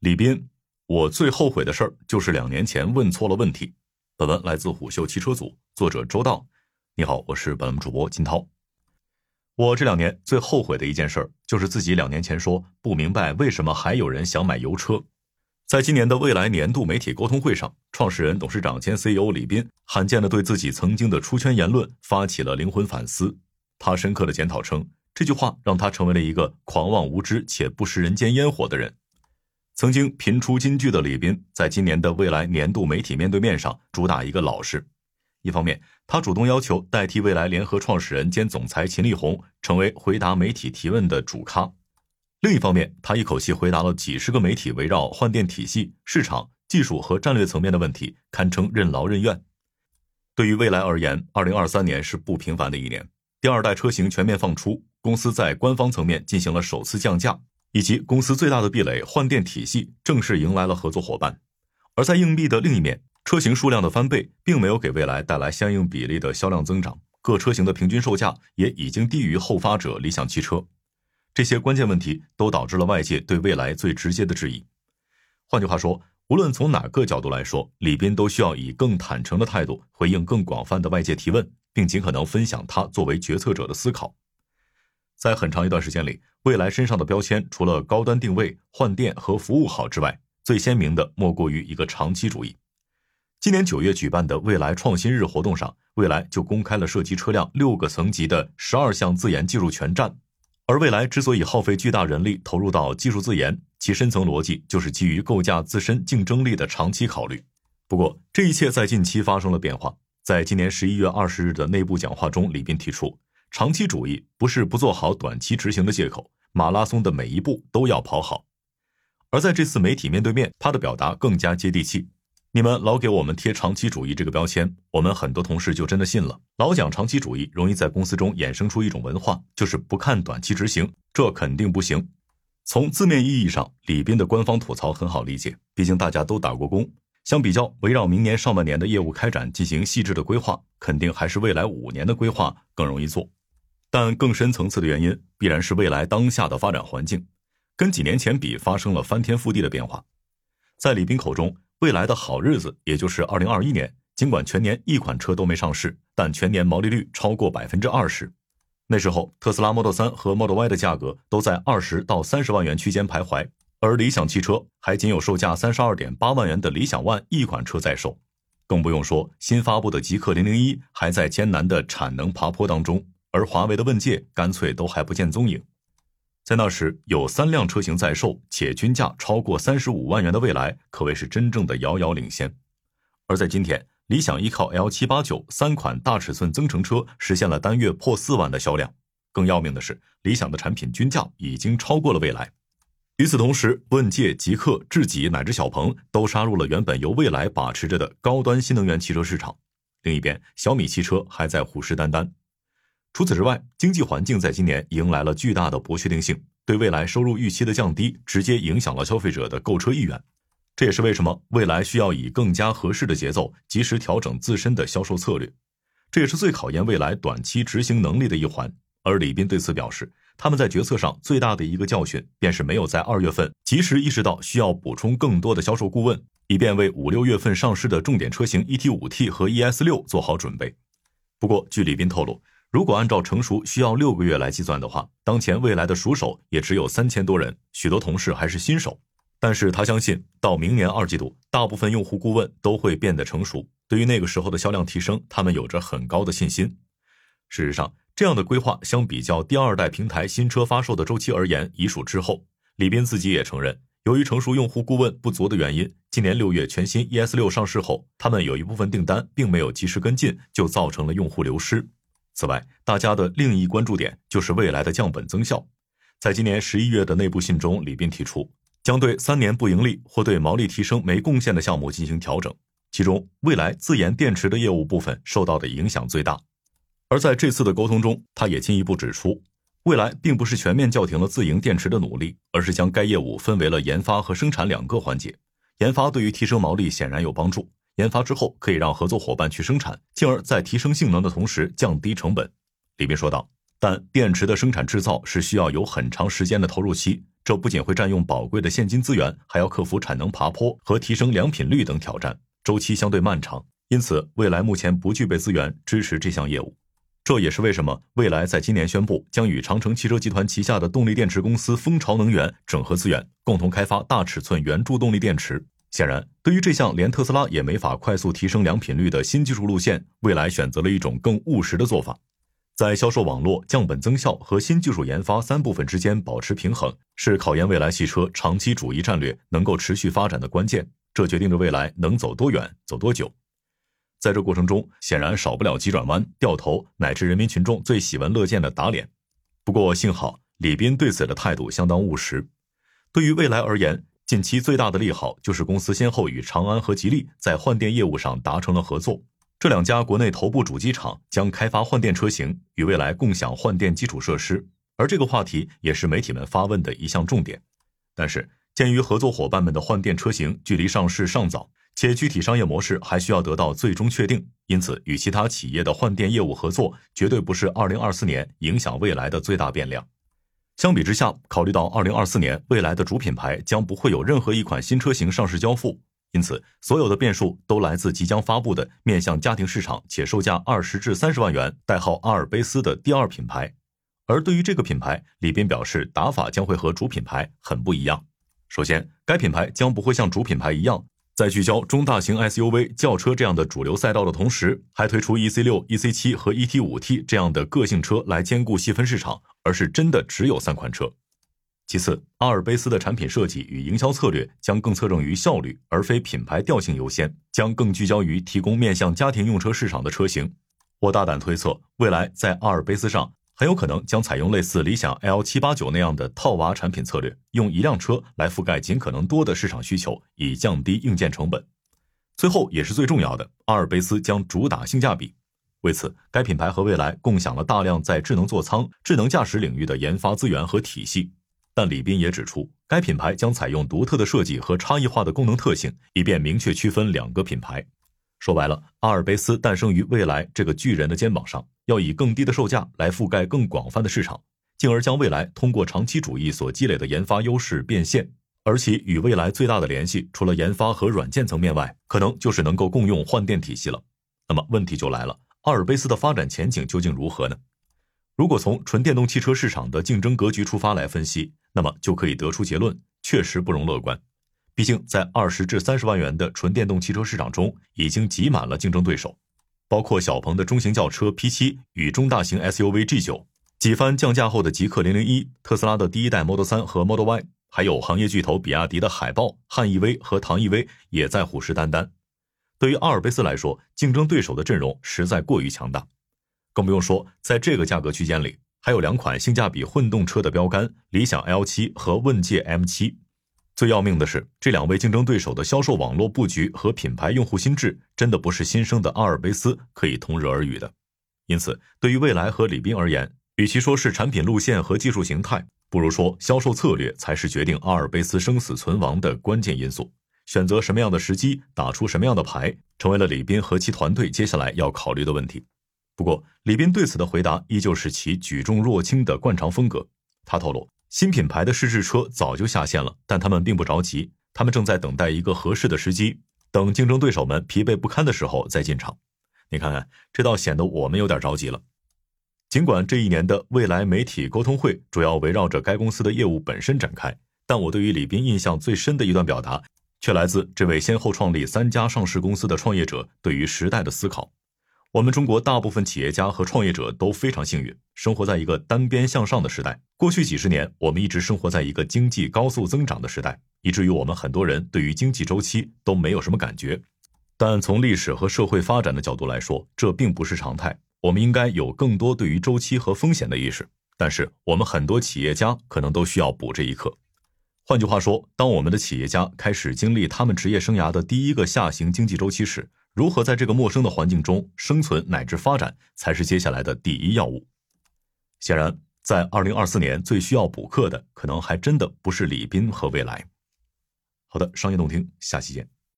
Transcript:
李斌，我最后悔的事儿就是两年前问错了问题。本文来自虎嗅汽车组，作者周道。你好，我是本文主播金涛。我这两年最后悔的一件事儿，就是自己两年前说不明白为什么还有人想买油车。在今年的未来年度媒体沟通会上，创始人、董事长兼 CEO 李斌罕见的对自己曾经的出圈言论发起了灵魂反思。他深刻的检讨称，这句话让他成为了一个狂妄无知且不食人间烟火的人。曾经频出金句的李斌，在今年的未来年度媒体面对面上，主打一个老实。一方面，他主动要求代替未来联合创始人兼总裁秦力红，成为回答媒体提问的主咖；另一方面，他一口气回答了几十个媒体围绕换电体系、市场、技术和战略层面的问题，堪称任劳任怨。对于未来而言，二零二三年是不平凡的一年，第二代车型全面放出，公司在官方层面进行了首次降价。以及公司最大的壁垒换电体系正式迎来了合作伙伴，而在硬币的另一面，车型数量的翻倍并没有给未来带来相应比例的销量增长，各车型的平均售价也已经低于后发者理想汽车。这些关键问题都导致了外界对未来最直接的质疑。换句话说，无论从哪个角度来说，李斌都需要以更坦诚的态度回应更广泛的外界提问，并尽可能分享他作为决策者的思考。在很长一段时间里，蔚来身上的标签除了高端定位、换电和服务好之外，最鲜明的莫过于一个长期主义。今年九月举办的蔚来创新日活动上，蔚来就公开了涉及车辆六个层级的十二项自研技术全站。而蔚来之所以耗费巨大人力投入到技术自研，其深层逻辑就是基于构架自身竞争力的长期考虑。不过，这一切在近期发生了变化。在今年十一月二十日的内部讲话中，李斌提出。长期主义不是不做好短期执行的借口，马拉松的每一步都要跑好。而在这次媒体面对面，他的表达更加接地气。你们老给我们贴长期主义这个标签，我们很多同事就真的信了。老讲长期主义，容易在公司中衍生出一种文化，就是不看短期执行，这肯定不行。从字面意义上，李斌的官方吐槽很好理解，毕竟大家都打过工。相比较，围绕明年上半年的业务开展进行细致的规划，肯定还是未来五年的规划更容易做。但更深层次的原因，必然是未来当下的发展环境，跟几年前比发生了翻天覆地的变化。在李斌口中，未来的好日子，也就是二零二一年，尽管全年一款车都没上市，但全年毛利率超过百分之二十。那时候，特斯拉 Model 3和 Model Y 的价格都在二十到三十万元区间徘徊，而理想汽车还仅有售价三十二点八万元的理想 ONE 一款车在售，更不用说新发布的极氪零零一还在艰难的产能爬坡当中。而华为的问界干脆都还不见踪影，在那时有三辆车型在售，且均价超过三十五万元的蔚来，可谓是真正的遥遥领先。而在今天，理想依靠 L 七八九三款大尺寸增程车，实现了单月破四万的销量。更要命的是，理想的产品均价已经超过了蔚来。与此同时，问界、极氪、智己乃至小鹏都杀入了原本由蔚来把持着的高端新能源汽车市场。另一边，小米汽车还在虎视眈眈。除此之外，经济环境在今年迎来了巨大的不确定性，对未来收入预期的降低，直接影响了消费者的购车意愿。这也是为什么未来需要以更加合适的节奏，及时调整自身的销售策略。这也是最考验未来短期执行能力的一环。而李斌对此表示，他们在决策上最大的一个教训，便是没有在二月份及时意识到需要补充更多的销售顾问，以便为五六月份上市的重点车型 ET 五 T 和 ES 六做好准备。不过，据李斌透露。如果按照成熟需要六个月来计算的话，当前未来的熟手也只有三千多人，许多同事还是新手。但是他相信，到明年二季度，大部分用户顾问都会变得成熟。对于那个时候的销量提升，他们有着很高的信心。事实上，这样的规划相比较第二代平台新车发售的周期而言，已属滞后。李斌自己也承认，由于成熟用户顾问不足的原因，今年六月全新 ES 六上市后，他们有一部分订单并没有及时跟进，就造成了用户流失。此外，大家的另一关注点就是未来的降本增效。在今年十一月的内部信中，李斌提出将对三年不盈利或对毛利提升没贡献的项目进行调整，其中未来自研电池的业务部分受到的影响最大。而在这次的沟通中，他也进一步指出，未来并不是全面叫停了自营电池的努力，而是将该业务分为了研发和生产两个环节。研发对于提升毛利显然有帮助。研发之后，可以让合作伙伴去生产，进而，在提升性能的同时降低成本。李斌说道：“但电池的生产制造是需要有很长时间的投入期，这不仅会占用宝贵的现金资源，还要克服产能爬坡和提升良品率等挑战，周期相对漫长。因此，蔚来目前不具备资源支持这项业务。这也是为什么蔚来在今年宣布将与长城汽车集团旗下的动力电池公司蜂巢能源整合资源，共同开发大尺寸圆柱动力电池。显然，对于这项连特斯拉也没法快速提升良品率的新技术路线，蔚来选择了一种更务实的做法。在销售网络、降本增效和新技术研发三部分之间保持平衡，是考验蔚来汽车长期主义战略能够持续发展的关键。这决定着蔚来能走多远、走多久。在这过程中，显然少不了急转弯、掉头，乃至人民群众最喜闻乐见的打脸。不过幸好，李斌对此的态度相当务实。对于蔚来而言，近期最大的利好就是公司先后与长安和吉利在换电业务上达成了合作。这两家国内头部主机厂将开发换电车型，与未来共享换电基础设施。而这个话题也是媒体们发问的一项重点。但是，鉴于合作伙伴们的换电车型距离上市尚早，且具体商业模式还需要得到最终确定，因此与其他企业的换电业务合作绝对不是2024年影响未来的最大变量。相比之下，考虑到二零二四年未来的主品牌将不会有任何一款新车型上市交付，因此所有的变数都来自即将发布的面向家庭市场且售价二十至三十万元、代号阿尔卑斯的第二品牌。而对于这个品牌，李斌表示打法将会和主品牌很不一样。首先，该品牌将不会像主品牌一样。在聚焦中大型 SUV、轿车这样的主流赛道的同时，还推出 EC 六、EC 七和 ET 五 T 这样的个性车来兼顾细分市场，而是真的只有三款车。其次，阿尔卑斯的产品设计与营销策略将更侧重于效率，而非品牌调性优先，将更聚焦于提供面向家庭用车市场的车型。我大胆推测，未来在阿尔卑斯上。很有可能将采用类似理想 L 七八九那样的套娃产品策略，用一辆车来覆盖尽可能多的市场需求，以降低硬件成本。最后也是最重要的，阿尔卑斯将主打性价比。为此，该品牌和蔚来共享了大量在智能座舱、智能驾驶领域的研发资源和体系。但李斌也指出，该品牌将采用独特的设计和差异化的功能特性，以便明确区分两个品牌。说白了，阿尔卑斯诞生于未来这个巨人的肩膀上，要以更低的售价来覆盖更广泛的市场，进而将未来通过长期主义所积累的研发优势变现。而其与未来最大的联系，除了研发和软件层面外，可能就是能够共用换电体系了。那么问题就来了，阿尔卑斯的发展前景究竟如何呢？如果从纯电动汽车市场的竞争格局出发来分析，那么就可以得出结论，确实不容乐观。毕竟，在二十至三十万元的纯电动汽车市场中，已经挤满了竞争对手，包括小鹏的中型轿车 P7 与中大型 SUV G9，几番降价后的极氪零零一，特斯拉的第一代 Model 3和 Model Y，还有行业巨头比亚迪的海豹、汉 EV 和唐 EV 也在虎视眈眈。对于阿尔卑斯来说，竞争对手的阵容实在过于强大，更不用说在这个价格区间里，还有两款性价比混动车的标杆：理想 L7 和问界 M7。最要命的是，这两位竞争对手的销售网络布局和品牌用户心智，真的不是新生的阿尔卑斯可以同日而语的。因此，对于未来和李斌而言，与其说是产品路线和技术形态，不如说销售策略才是决定阿尔卑斯生死存亡的关键因素。选择什么样的时机，打出什么样的牌，成为了李斌和其团队接下来要考虑的问题。不过，李斌对此的回答依旧是其举重若轻的惯常风格。他透露。新品牌的试制车早就下线了，但他们并不着急，他们正在等待一个合适的时机，等竞争对手们疲惫不堪的时候再进场。你看看，这倒显得我们有点着急了。尽管这一年的未来媒体沟通会主要围绕着该公司的业务本身展开，但我对于李斌印象最深的一段表达，却来自这位先后创立三家上市公司的创业者对于时代的思考。我们中国大部分企业家和创业者都非常幸运，生活在一个单边向上的时代。过去几十年，我们一直生活在一个经济高速增长的时代，以至于我们很多人对于经济周期都没有什么感觉。但从历史和社会发展的角度来说，这并不是常态。我们应该有更多对于周期和风险的意识。但是，我们很多企业家可能都需要补这一课。换句话说，当我们的企业家开始经历他们职业生涯的第一个下行经济周期时，如何在这个陌生的环境中生存乃至发展，才是接下来的第一要务。显然，在二零二四年最需要补课的，可能还真的不是李斌和未来。好的，商业洞听，下期见。